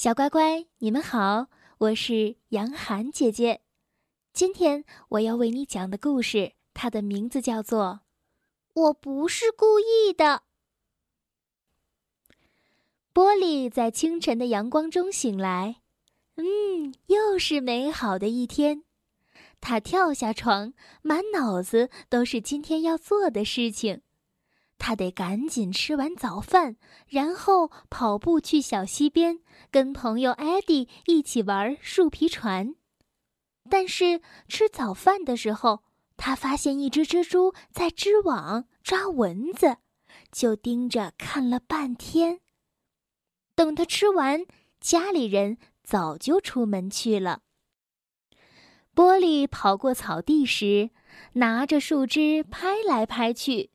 小乖乖，你们好，我是杨涵姐姐。今天我要为你讲的故事，它的名字叫做《我不是故意的》。玻璃在清晨的阳光中醒来，嗯，又是美好的一天。他跳下床，满脑子都是今天要做的事情。他得赶紧吃完早饭，然后跑步去小溪边，跟朋友艾迪一起玩树皮船。但是吃早饭的时候，他发现一只蜘蛛在织网抓蚊子，就盯着看了半天。等他吃完，家里人早就出门去了。玻璃跑过草地时，拿着树枝拍来拍去。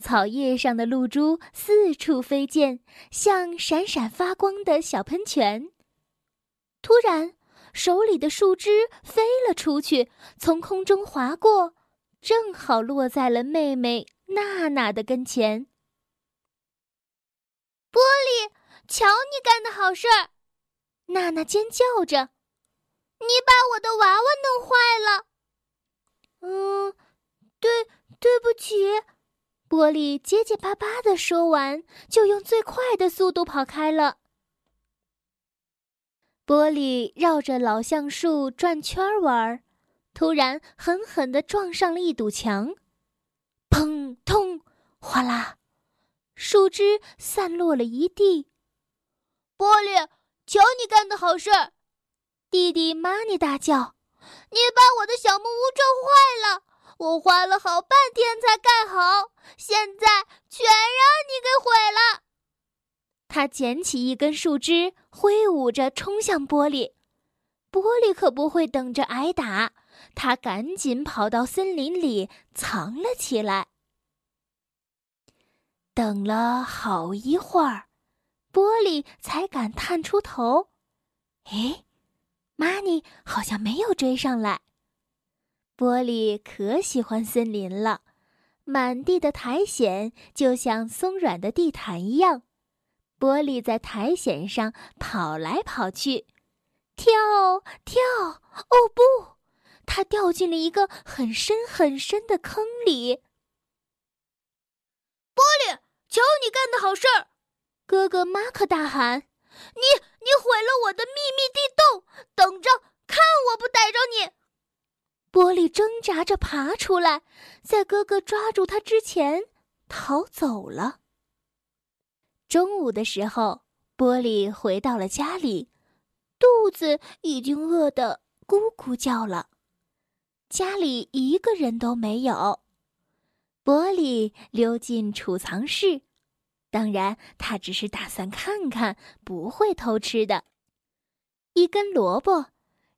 草叶上的露珠四处飞溅，像闪闪发光的小喷泉。突然，手里的树枝飞了出去，从空中划过，正好落在了妹妹娜娜的跟前。玻璃，瞧你干的好事儿！娜娜尖叫着：“你把我的娃娃弄坏了。”“嗯，对，对不起。”玻璃结结巴巴的说完，就用最快的速度跑开了。玻璃绕着老橡树转圈玩，突然狠狠的撞上了一堵墙，砰通，哗啦，树枝散落了一地。玻璃，瞧你干的好事儿！弟弟玛尼大叫：“你把我的小木屋撞坏了！”我花了好半天才盖好，现在全让你给毁了。他捡起一根树枝，挥舞着冲向玻璃。玻璃可不会等着挨打，他赶紧跑到森林里藏了起来。等了好一会儿，玻璃才敢探出头。哎，玛尼好像没有追上来。玻璃可喜欢森林了，满地的苔藓就像松软的地毯一样。玻璃在苔藓上跑来跑去，跳跳，哦不，它掉进了一个很深很深的坑里。玻璃，瞧你干的好事儿！哥哥马克大喊：“你你毁了我的秘密地洞，等着看我不逮着你！”玻璃挣扎着爬出来，在哥哥抓住他之前逃走了。中午的时候，玻璃回到了家里，肚子已经饿得咕咕叫了。家里一个人都没有。玻璃溜进储藏室，当然，他只是打算看看，不会偷吃的。一根萝卜，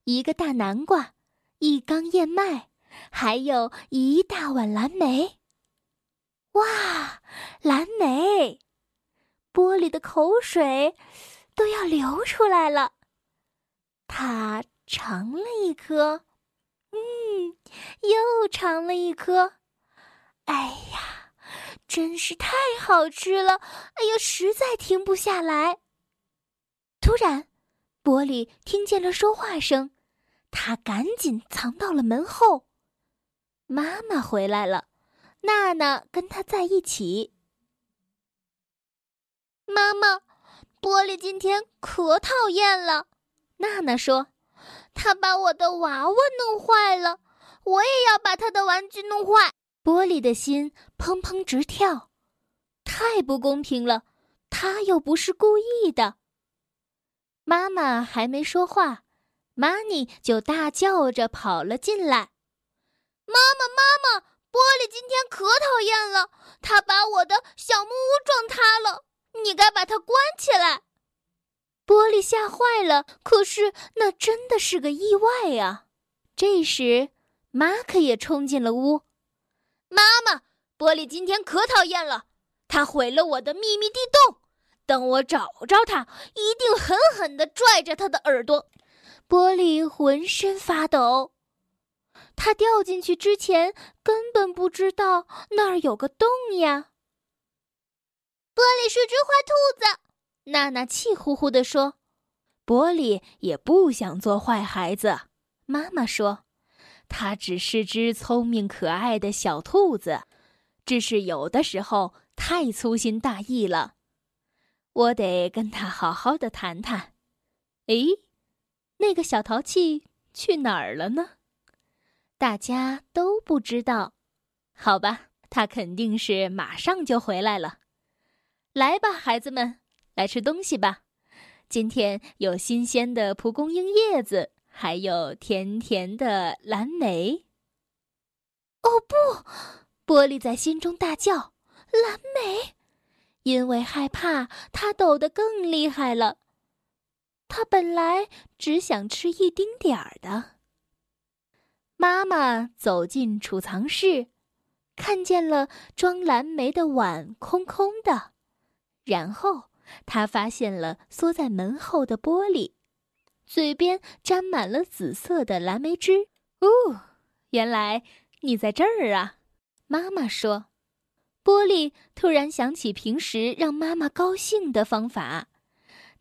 一个大南瓜。一缸燕麦，还有一大碗蓝莓。哇，蓝莓！玻璃的口水都要流出来了。他尝了一颗，嗯，又尝了一颗。哎呀，真是太好吃了！哎呀，实在停不下来。突然，玻璃听见了说话声。他赶紧藏到了门后。妈妈回来了，娜娜跟他在一起。妈妈，玻璃今天可讨厌了。娜娜说：“他把我的娃娃弄坏了，我也要把他的玩具弄坏。”玻璃的心砰砰直跳，太不公平了，他又不是故意的。妈妈还没说话。玛尼就大叫着跑了进来：“妈妈，妈妈，玻璃今天可讨厌了，他把我的小木屋撞塌了，你该把它关起来。”玻璃吓坏了，可是那真的是个意外呀。这时，马克也冲进了屋：“妈妈，玻璃今天可讨厌了，他毁了我的秘密地洞，等我找着他，一定狠狠地拽着他的耳朵。”玻璃浑身发抖，他掉进去之前根本不知道那儿有个洞呀。玻璃是只坏兔子，娜娜气呼呼地说：“玻璃也不想做坏孩子。妈妈说：“它只是只聪明可爱的小兔子，只是有的时候太粗心大意了。我得跟他好好的谈谈。”诶，那个小淘气去哪儿了呢？大家都不知道。好吧，他肯定是马上就回来了。来吧，孩子们，来吃东西吧。今天有新鲜的蒲公英叶子，还有甜甜的蓝莓。哦不！玻璃在心中大叫：“蓝莓！”因为害怕，他抖得更厉害了。他本来只想吃一丁点儿的。妈妈走进储藏室，看见了装蓝莓的碗空空的，然后。他发现了缩在门后的玻璃，嘴边沾满了紫色的蓝莓汁。哦，原来你在这儿啊！妈妈说。玻璃突然想起平时让妈妈高兴的方法，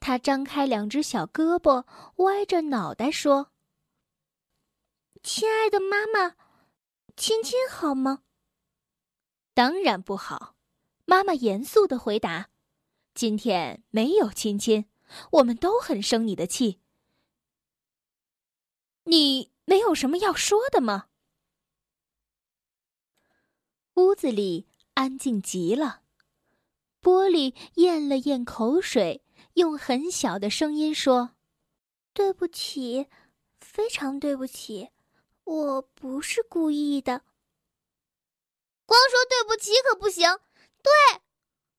他张开两只小胳膊，歪着脑袋说：“亲爱的妈妈，亲亲好吗？”“当然不好。”妈妈严肃的回答。今天没有亲亲，我们都很生你的气。你没有什么要说的吗？屋子里安静极了，玻璃咽了咽口水，用很小的声音说：“对不起，非常对不起，我不是故意的。”光说对不起可不行。对，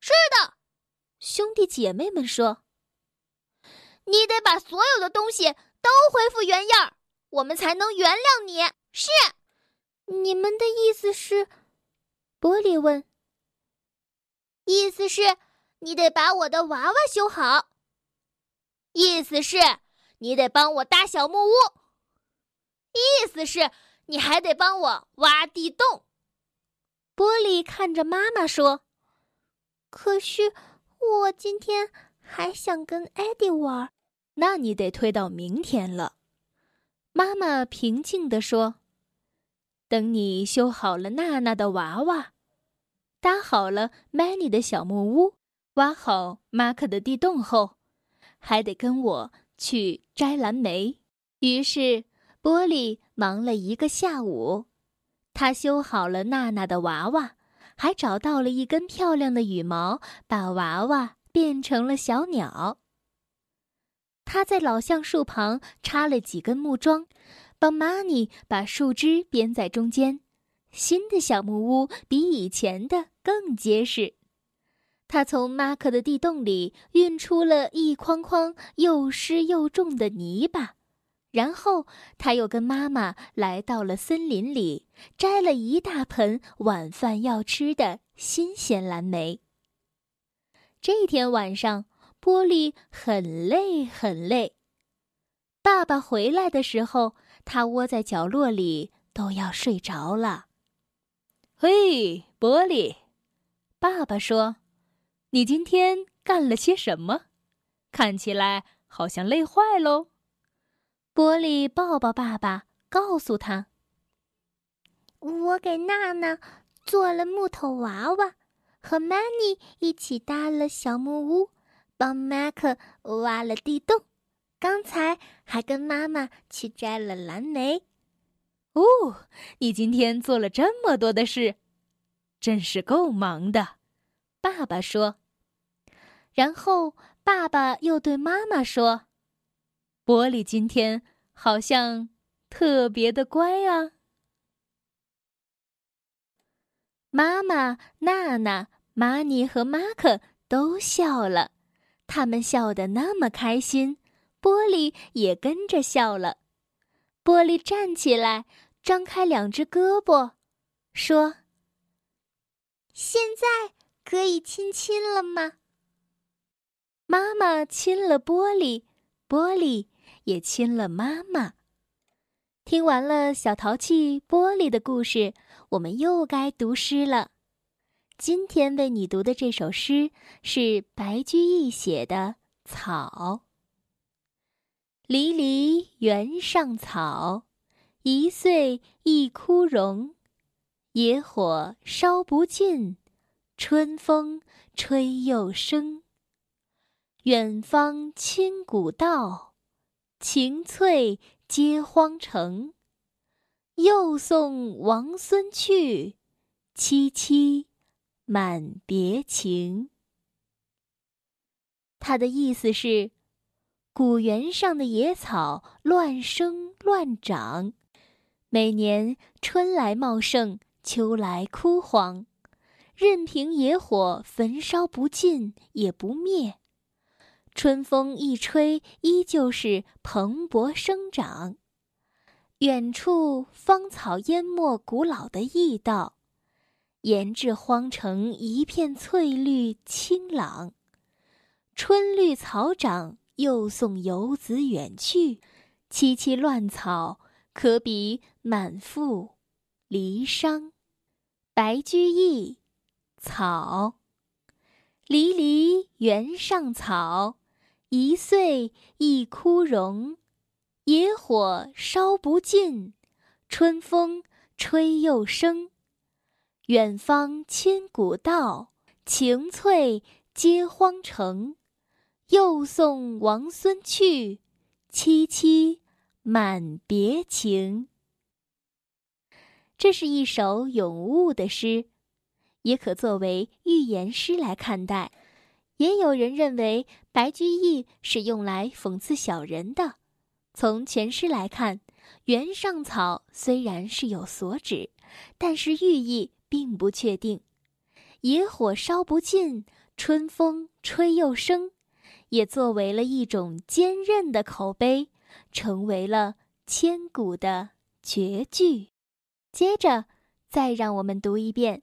是的。兄弟姐妹们说：“你得把所有的东西都恢复原样，我们才能原谅你。”是，你们的意思是？玻璃问。意思是，你得把我的娃娃修好。意思是，你得帮我搭小木屋。意思是，你还得帮我挖地洞。玻璃看着妈妈说：“可是。”我今天还想跟艾迪玩，那你得推到明天了。妈妈平静地说：“等你修好了娜娜的娃娃，搭好了曼妮的小木屋，挖好马克的地洞后，还得跟我去摘蓝莓。”于是，玻璃忙了一个下午，他修好了娜娜的娃娃。还找到了一根漂亮的羽毛，把娃娃变成了小鸟。他在老橡树旁插了几根木桩，帮玛尼把树枝编在中间。新的小木屋比以前的更结实。他从马克的地洞里运出了一筐筐又湿又重的泥巴。然后他又跟妈妈来到了森林里，摘了一大盆晚饭要吃的新鲜蓝莓。这天晚上，玻璃很累很累。爸爸回来的时候，他窝在角落里都要睡着了。嘿，玻璃，爸爸说：“你今天干了些什么？看起来好像累坏喽。”玻璃抱抱爸爸，告诉他：“我给娜娜做了木头娃娃，和曼妮一起搭了小木屋，帮麦克挖了地洞。刚才还跟妈妈去摘了蓝莓。”哦，你今天做了这么多的事，真是够忙的。”爸爸说。然后爸爸又对妈妈说。玻璃今天好像特别的乖啊！妈妈、娜娜、玛尼和马克都笑了，他们笑得那么开心，玻璃也跟着笑了。玻璃站起来，张开两只胳膊，说：“现在可以亲亲了吗？”妈妈亲了玻璃，玻璃。也亲了妈妈。听完了小淘气玻璃的故事，我们又该读诗了。今天为你读的这首诗是白居易写的《草》。离离原上草，一岁一枯荣。野火烧不尽，春风吹又生。远方千古道，晴翠接荒城。又送王孙去，萋萋满别情。他的意思是。古原上的野草乱生乱长，每年春来茂盛，秋来枯黄，任凭野火焚烧不尽也不灭。春风一吹，依旧是蓬勃生长。远处芳草淹没古老的驿道，沿至荒城一片翠绿清朗，春绿草长。又送游子远去，萋萋乱草，可比满腹离殇。白居易，草。离离原上草，一岁一枯荣。野火烧不尽，春风吹又生。远方千古道，晴翠接荒城。又送王孙去，萋萋满别情。这是一首咏物的诗，也可作为寓言诗来看待。也有人认为白居易是用来讽刺小人的。从全诗来看，原上草虽然是有所指，但是寓意并不确定。野火烧不尽，春风吹又生。也作为了一种坚韧的口碑，成为了千古的绝句。接着，再让我们读一遍：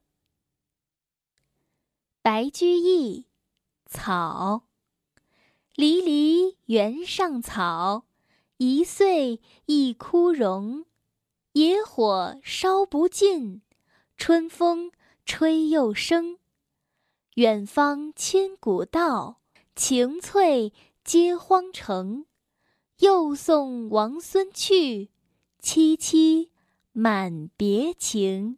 白居易，草。离离原上草，一岁一枯荣。野火烧不尽，春风吹又生。远方千古道。晴翠接荒城，又送王孙去，萋萋满别情。